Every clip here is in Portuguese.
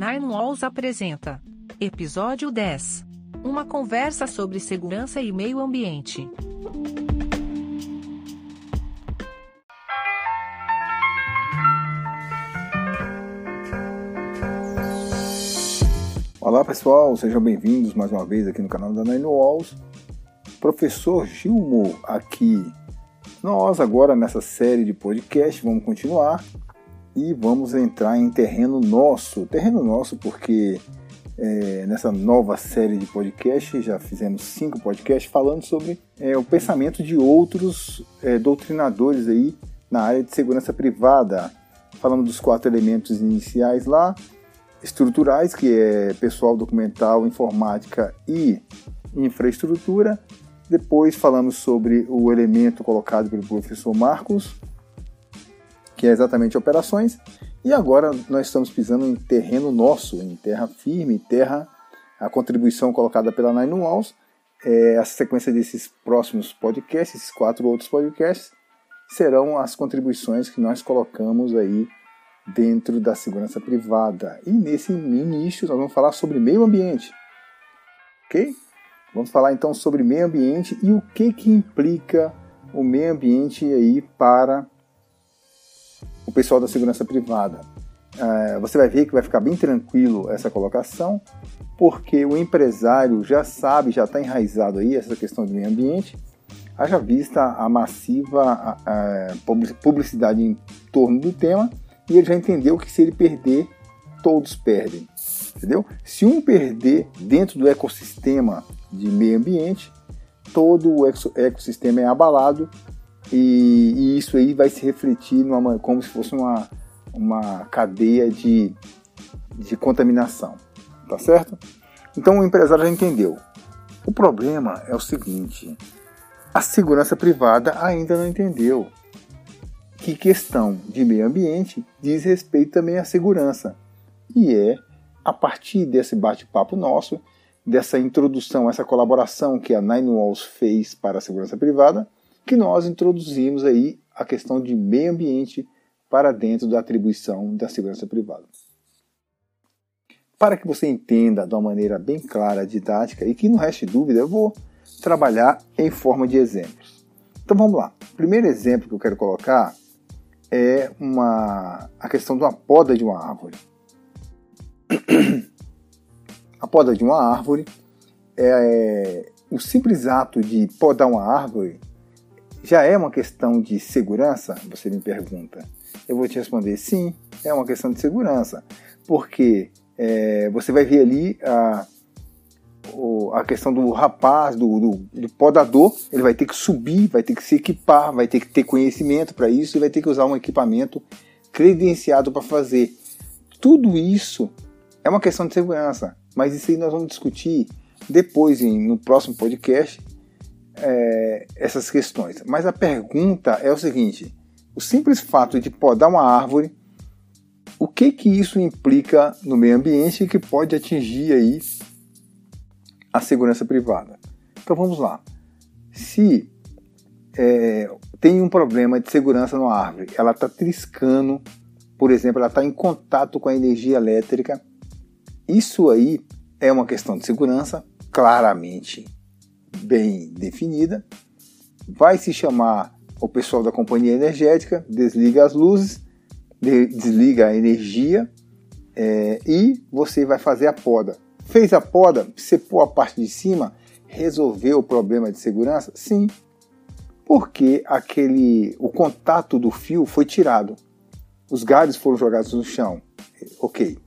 Nine Walls apresenta Episódio 10 Uma conversa sobre segurança e meio ambiente. Olá pessoal, sejam bem-vindos mais uma vez aqui no canal da Nine Walls. Professor Gilmo aqui. Nós agora nessa série de podcast vamos continuar e vamos entrar em terreno nosso. Terreno nosso porque é, nessa nova série de podcast já fizemos cinco podcasts falando sobre é, o pensamento de outros é, doutrinadores aí na área de segurança privada. Falamos dos quatro elementos iniciais lá, estruturais, que é pessoal documental, informática e infraestrutura. Depois falamos sobre o elemento colocado pelo professor Marcos, que é exatamente operações. E agora nós estamos pisando em terreno nosso, em terra firme, terra, a contribuição colocada pela Nine Walls. É, a sequência desses próximos podcasts, esses quatro outros podcasts, serão as contribuições que nós colocamos aí dentro da segurança privada. E nesse início nós vamos falar sobre meio ambiente. Ok? Vamos falar então sobre meio ambiente e o que, que implica o meio ambiente aí para o pessoal da segurança privada. É, você vai ver que vai ficar bem tranquilo essa colocação, porque o empresário já sabe, já está enraizado aí essa questão do meio ambiente, haja vista a massiva publicidade em torno do tema, e ele já entendeu que se ele perder, todos perdem. Entendeu? Se um perder dentro do ecossistema de meio ambiente, todo o ecossistema é abalado e, e, isso aí vai se refletir numa, como se fosse uma, uma cadeia de, de contaminação, tá certo? Então o empresário já entendeu. O problema é o seguinte: a segurança privada ainda não entendeu que questão de meio ambiente diz respeito também à segurança. E é a partir desse bate-papo nosso, dessa introdução, essa colaboração que a Nine Walls fez para a segurança privada, que nós introduzimos aí a questão de meio ambiente para dentro da atribuição da segurança privada. Para que você entenda de uma maneira bem clara, didática e que não reste dúvida, eu vou trabalhar em forma de exemplos. Então vamos lá. O primeiro exemplo que eu quero colocar é uma, a questão de uma poda de uma árvore. A poda de uma árvore é, é o simples ato de podar uma árvore já é uma questão de segurança? Você me pergunta. Eu vou te responder sim, é uma questão de segurança, porque é, você vai ver ali a, a questão do rapaz, do, do, do, podador, ele vai ter que subir, vai ter que se equipar, vai ter que ter conhecimento para isso e vai ter que usar um equipamento credenciado para fazer. Tudo isso é uma questão de segurança, mas isso aí nós vamos discutir depois em, no próximo podcast é, essas questões. Mas a pergunta é o seguinte: o simples fato de podar uma árvore, o que que isso implica no meio ambiente que pode atingir aí a segurança privada? Então vamos lá. Se é, tem um problema de segurança numa árvore, ela está triscando, por exemplo, ela está em contato com a energia elétrica, isso aí é uma questão de segurança, claramente bem definida. Vai se chamar o pessoal da companhia energética, desliga as luzes, desliga a energia é, e você vai fazer a poda. Fez a poda, pôr a parte de cima, resolveu o problema de segurança? Sim, porque aquele, o contato do fio foi tirado. Os galhos foram jogados no chão. Ok.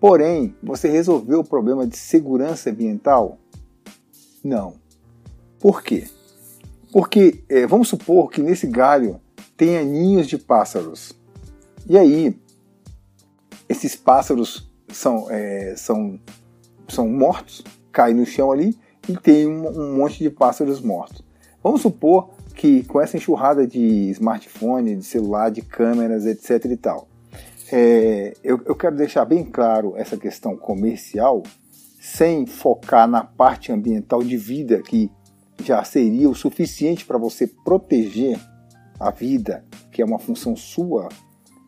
Porém, você resolveu o problema de segurança ambiental? Não. Por quê? Porque é, vamos supor que nesse galho tenha ninhos de pássaros. E aí, esses pássaros são, é, são, são mortos, caem no chão ali e tem um, um monte de pássaros mortos. Vamos supor que com essa enxurrada de smartphone, de celular, de câmeras, etc e tal, é, eu, eu, quero deixar bem claro essa questão comercial, sem focar na parte ambiental de vida que já seria o suficiente para você proteger a vida, que é uma função sua,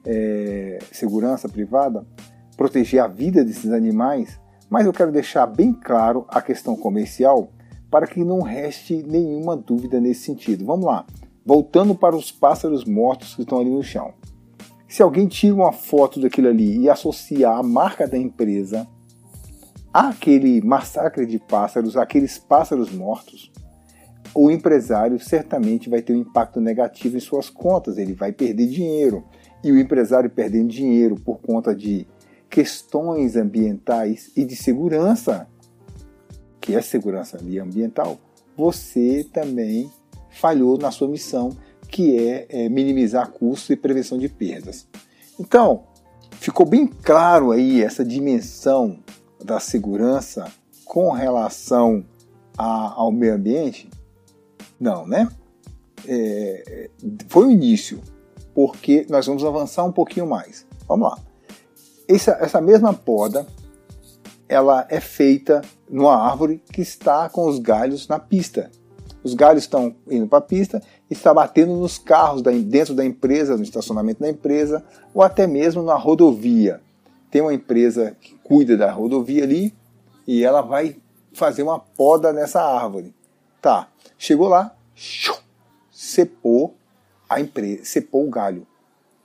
é, segurança privada, proteger a vida desses animais, mas eu quero deixar bem claro a questão comercial para que não reste nenhuma dúvida nesse sentido. Vamos lá. Voltando para os pássaros mortos que estão ali no chão. Se alguém tira uma foto daquilo ali e associa a marca da empresa àquele massacre de pássaros, aqueles pássaros mortos, o empresário certamente vai ter um impacto negativo em suas contas, ele vai perder dinheiro. E o empresário perdendo dinheiro por conta de questões ambientais e de segurança, que é segurança ambiental, você também falhou na sua missão, que é, é minimizar custos e prevenção de perdas. Então, ficou bem claro aí essa dimensão da segurança com relação a, ao meio ambiente? Não, né? É, foi o início, porque nós vamos avançar um pouquinho mais. Vamos lá. Essa, essa mesma poda, ela é feita numa árvore que está com os galhos na pista. Os galhos estão indo para a pista e está batendo nos carros da, dentro da empresa, no estacionamento da empresa, ou até mesmo na rodovia. Tem uma empresa que cuida da rodovia ali e ela vai fazer uma poda nessa árvore. Tá, chegou lá, cepou a empresa, cepou o galho.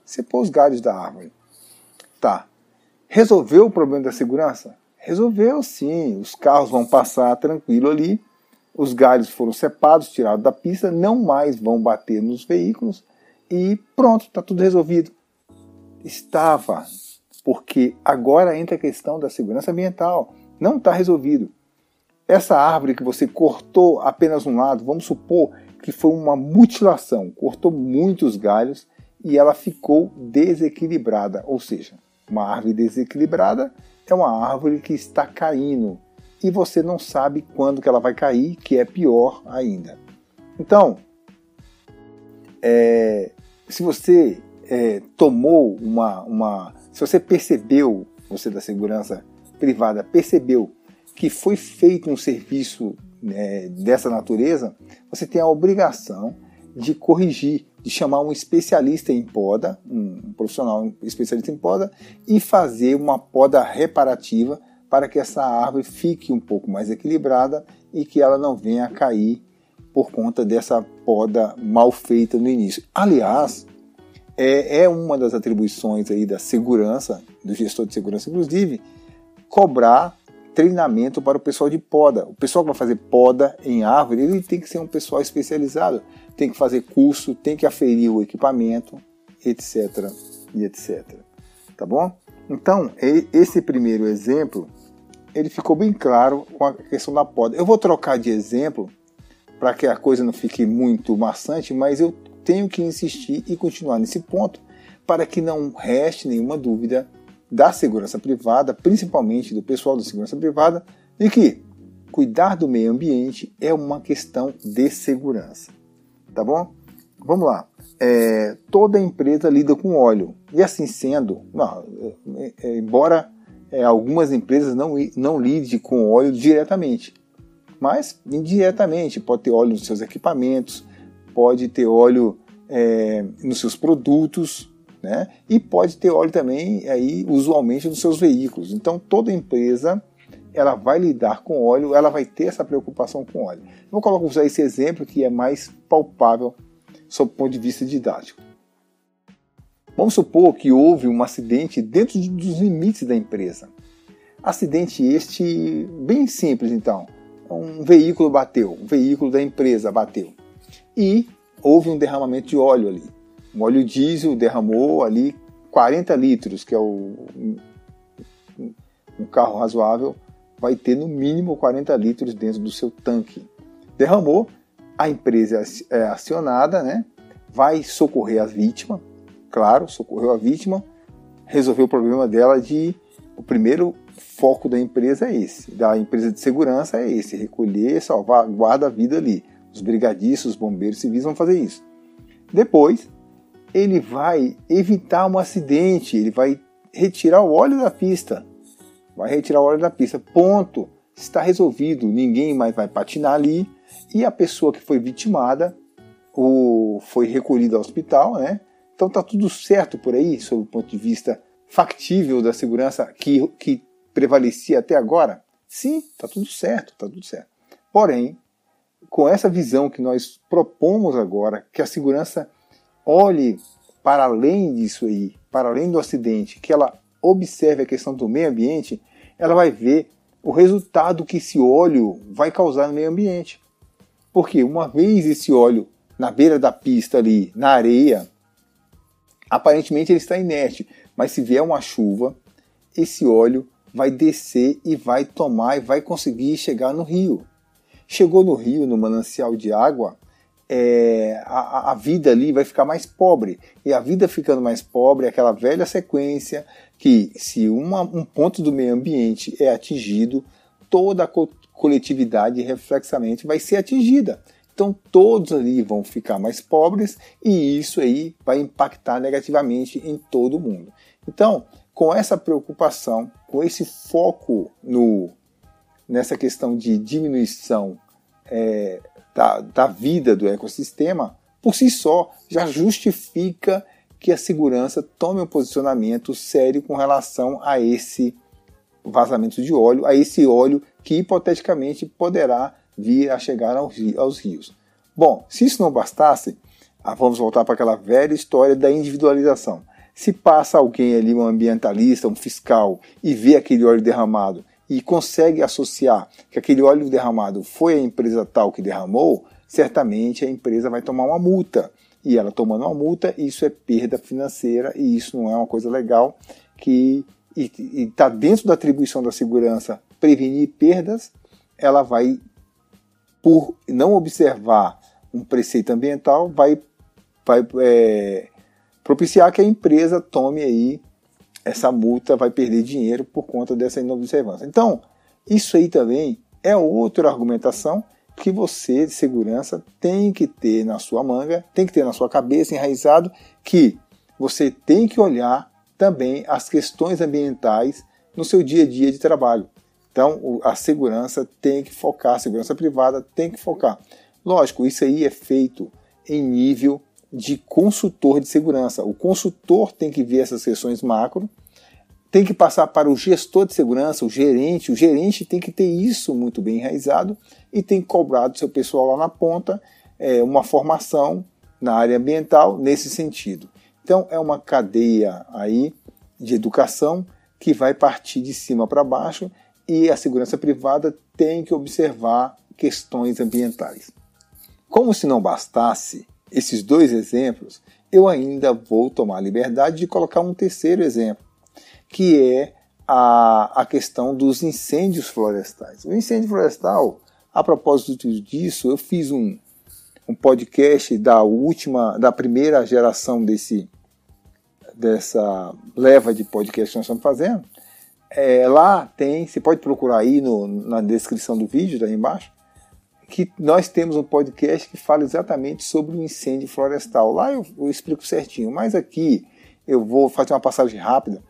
Cepou os galhos da árvore. Tá, Resolveu o problema da segurança? Resolveu sim. Os carros vão passar tranquilo ali. Os galhos foram cepados, tirados da pista, não mais vão bater nos veículos e pronto, está tudo resolvido. Estava, porque agora entra a questão da segurança ambiental. Não está resolvido. Essa árvore que você cortou apenas um lado, vamos supor que foi uma mutilação, cortou muitos galhos e ela ficou desequilibrada, ou seja, uma árvore desequilibrada é uma árvore que está caindo e você não sabe quando que ela vai cair, que é pior ainda. Então, é, se você é, tomou uma, uma, se você percebeu, você da segurança privada percebeu que foi feito um serviço né, dessa natureza, você tem a obrigação de corrigir, de chamar um especialista em poda, um profissional especialista em poda, e fazer uma poda reparativa para que essa árvore fique um pouco mais equilibrada e que ela não venha a cair por conta dessa poda mal feita no início. Aliás, é, é uma das atribuições aí da segurança, do gestor de segurança, inclusive, cobrar treinamento para o pessoal de poda. O pessoal que vai fazer poda em árvore, ele tem que ser um pessoal especializado, tem que fazer curso, tem que aferir o equipamento, etc. e etc. Tá bom? Então, esse primeiro exemplo, ele ficou bem claro com a questão da poda. Eu vou trocar de exemplo para que a coisa não fique muito maçante, mas eu tenho que insistir e continuar nesse ponto para que não reste nenhuma dúvida da segurança privada, principalmente do pessoal da segurança privada, de que cuidar do meio ambiente é uma questão de segurança. Tá bom? Vamos lá. É, toda empresa lida com óleo. E assim sendo, não, é, é, embora é, algumas empresas não, não lidem com óleo diretamente, mas indiretamente pode ter óleo nos seus equipamentos, pode ter óleo é, nos seus produtos, né? E pode ter óleo também aí usualmente nos seus veículos. Então toda empresa ela vai lidar com óleo, ela vai ter essa preocupação com óleo. Vou colocar esse exemplo que é mais palpável sob o ponto de vista didático. Vamos supor que houve um acidente dentro dos limites da empresa. Acidente este bem simples, então. Um veículo bateu, um veículo da empresa bateu. E houve um derramamento de óleo ali. Um óleo diesel derramou ali 40 litros, que é o, um carro razoável, vai ter no mínimo 40 litros dentro do seu tanque. Derramou, a empresa é acionada, né? vai socorrer a vítima, claro, socorreu a vítima, resolveu o problema dela de. O primeiro foco da empresa é esse, da empresa de segurança é esse, recolher, salvar, guarda a vida ali. Os brigadistas, os bombeiros civis vão fazer isso. Depois, ele vai evitar um acidente, ele vai retirar o óleo da pista. Vai retirar o óleo da pista. Ponto. Está resolvido. Ninguém mais vai patinar ali. E a pessoa que foi vitimada o, foi recolhida ao hospital, né? Então tá tudo certo por aí, sob o ponto de vista factível da segurança que, que prevalecia até agora? Sim, está tudo certo, está tudo certo. Porém, com essa visão que nós propomos agora, que a segurança olhe para além disso aí, para além do acidente, que ela observe a questão do meio ambiente, ela vai ver o resultado que esse óleo vai causar no meio ambiente. Porque uma vez esse óleo na beira da pista ali, na areia, aparentemente ele está inerte, mas se vier uma chuva, esse óleo vai descer e vai tomar e vai conseguir chegar no rio. Chegou no rio, no manancial de água, é, a, a, vida ali vai ficar mais pobre. E a vida ficando mais pobre é aquela velha sequência que, se uma, um ponto do meio ambiente é atingido, toda a co coletividade reflexamente vai ser atingida. Então todos ali vão ficar mais pobres e isso aí vai impactar negativamente em todo mundo. Então, com essa preocupação, com esse foco no, nessa questão de diminuição é, da, da vida do ecossistema, por si só já justifica que a segurança tome um posicionamento sério com relação a esse vazamento de óleo, a esse óleo que hipoteticamente poderá vir a chegar aos rios. Bom, se isso não bastasse, ah, vamos voltar para aquela velha história da individualização. Se passa alguém ali, um ambientalista, um fiscal, e vê aquele óleo derramado e consegue associar que aquele óleo derramado foi a empresa tal que derramou, certamente a empresa vai tomar uma multa. E ela tomando uma multa, isso é perda financeira e isso não é uma coisa legal que está dentro da atribuição da segurança prevenir perdas, ela vai, por não observar um preceito ambiental, vai, vai é, propiciar que a empresa tome aí essa multa, vai perder dinheiro por conta dessa inobservância. Então, isso aí também é outra argumentação que você de segurança tem que ter na sua manga, tem que ter na sua cabeça enraizado que você tem que olhar também as questões ambientais no seu dia a dia de trabalho. Então, a segurança tem que focar, a segurança privada tem que focar. Lógico, isso aí é feito em nível de consultor de segurança. O consultor tem que ver essas questões macro, tem que passar para o gestor de segurança, o gerente. O gerente tem que ter isso muito bem enraizado e tem que cobrar do seu pessoal lá na ponta é, uma formação na área ambiental nesse sentido. Então é uma cadeia aí de educação que vai partir de cima para baixo e a segurança privada tem que observar questões ambientais. Como se não bastasse esses dois exemplos, eu ainda vou tomar liberdade de colocar um terceiro exemplo, que é a, a questão dos incêndios florestais. O incêndio florestal, a propósito disso, eu fiz um, um podcast da última, da primeira geração desse dessa leva de podcast que nós estamos fazendo. É, lá tem, você pode procurar aí no, na descrição do vídeo, daí embaixo, que nós temos um podcast que fala exatamente sobre o incêndio florestal. Lá eu, eu explico certinho, mas aqui eu vou fazer uma passagem rápida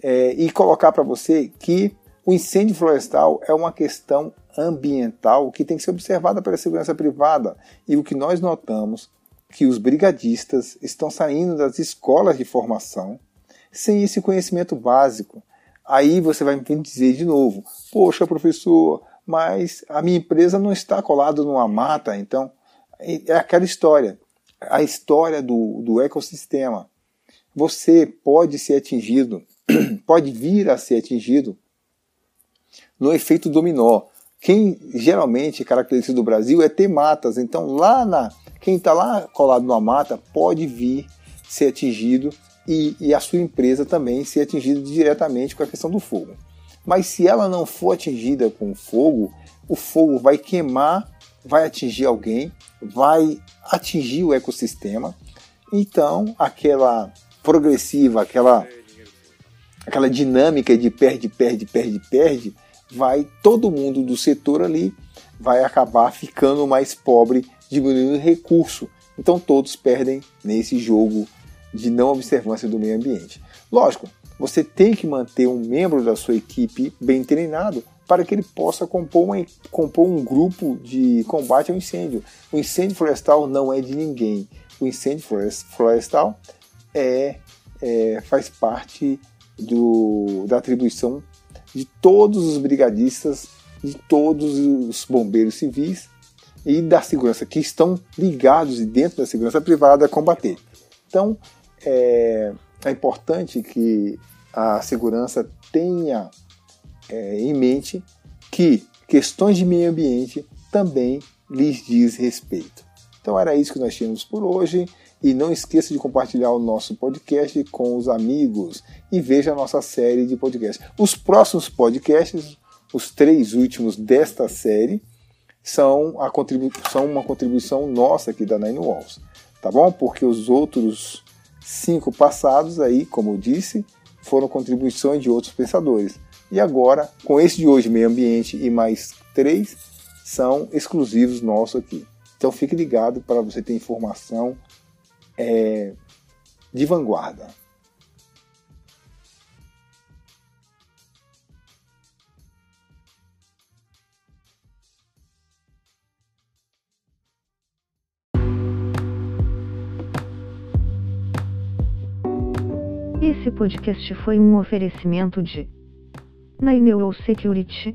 é, e colocar para você que o incêndio florestal é uma questão ambiental que tem que ser observada pela segurança privada. E o que nós notamos que os brigadistas estão saindo das escolas de formação sem esse conhecimento básico. Aí você vai me dizer de novo: Poxa, professor, mas a minha empresa não está colada numa mata, então é aquela história, a história do, do ecossistema. Você pode ser atingido, pode vir a ser atingido no efeito dominó. Quem geralmente caracteriza do Brasil é ter matas, então lá na quem está lá colado numa mata pode vir ser atingido e, e, a sua empresa também ser atingida diretamente com a questão do fogo. Mas se ela não for atingida com fogo, o fogo vai queimar, vai atingir alguém, vai atingir o ecossistema. Então, aquela progressiva, aquela aquela dinâmica de perde, perde, perde, perde, vai todo mundo do setor ali vai acabar ficando mais pobre diminuindo o recurso. Então todos perdem nesse jogo de não observância do meio ambiente. Lógico, você tem que manter um membro da sua equipe bem treinado para que ele possa compor, uma, compor um grupo de combate ao incêndio. O incêndio florestal não é de ninguém. O incêndio florestal é, é faz parte do, da atribuição de todos os brigadistas, de todos os bombeiros civis e da segurança que estão ligados e dentro da segurança privada a combater. Então, é, é importante que a segurança tenha é, em mente que questões de meio ambiente também lhes diz respeito. Então era isso que nós tínhamos por hoje. E não esqueça de compartilhar o nosso podcast com os amigos e veja a nossa série de podcasts. Os próximos podcasts, os três últimos desta série, são, a contribu são uma contribuição nossa aqui da Nine Walls, tá bom? Porque os outros cinco passados aí, como eu disse, foram contribuições de outros pensadores. E agora, com esse de hoje, meio ambiente e mais três, são exclusivos nossos aqui. Então fique ligado para você ter informação é, de vanguarda. Esse podcast foi um oferecimento de Naineo Security.